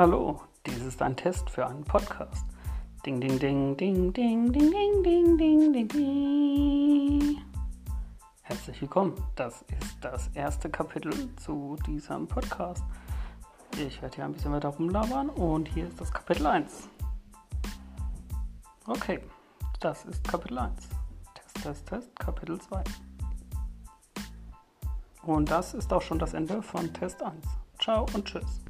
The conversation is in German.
Hallo, dies ist ein Test für einen Podcast. Ding, ding, ding, ding, ding, ding, ding, ding, ding, ding, ding. Herzlich willkommen. Das ist das erste Kapitel zu diesem Podcast. Ich werde hier ein bisschen weiter rumlabern und hier ist das Kapitel 1. Okay, das ist Kapitel 1. Test, Test, Test, Kapitel 2. Und das ist auch schon das Ende von Test 1. Ciao und tschüss.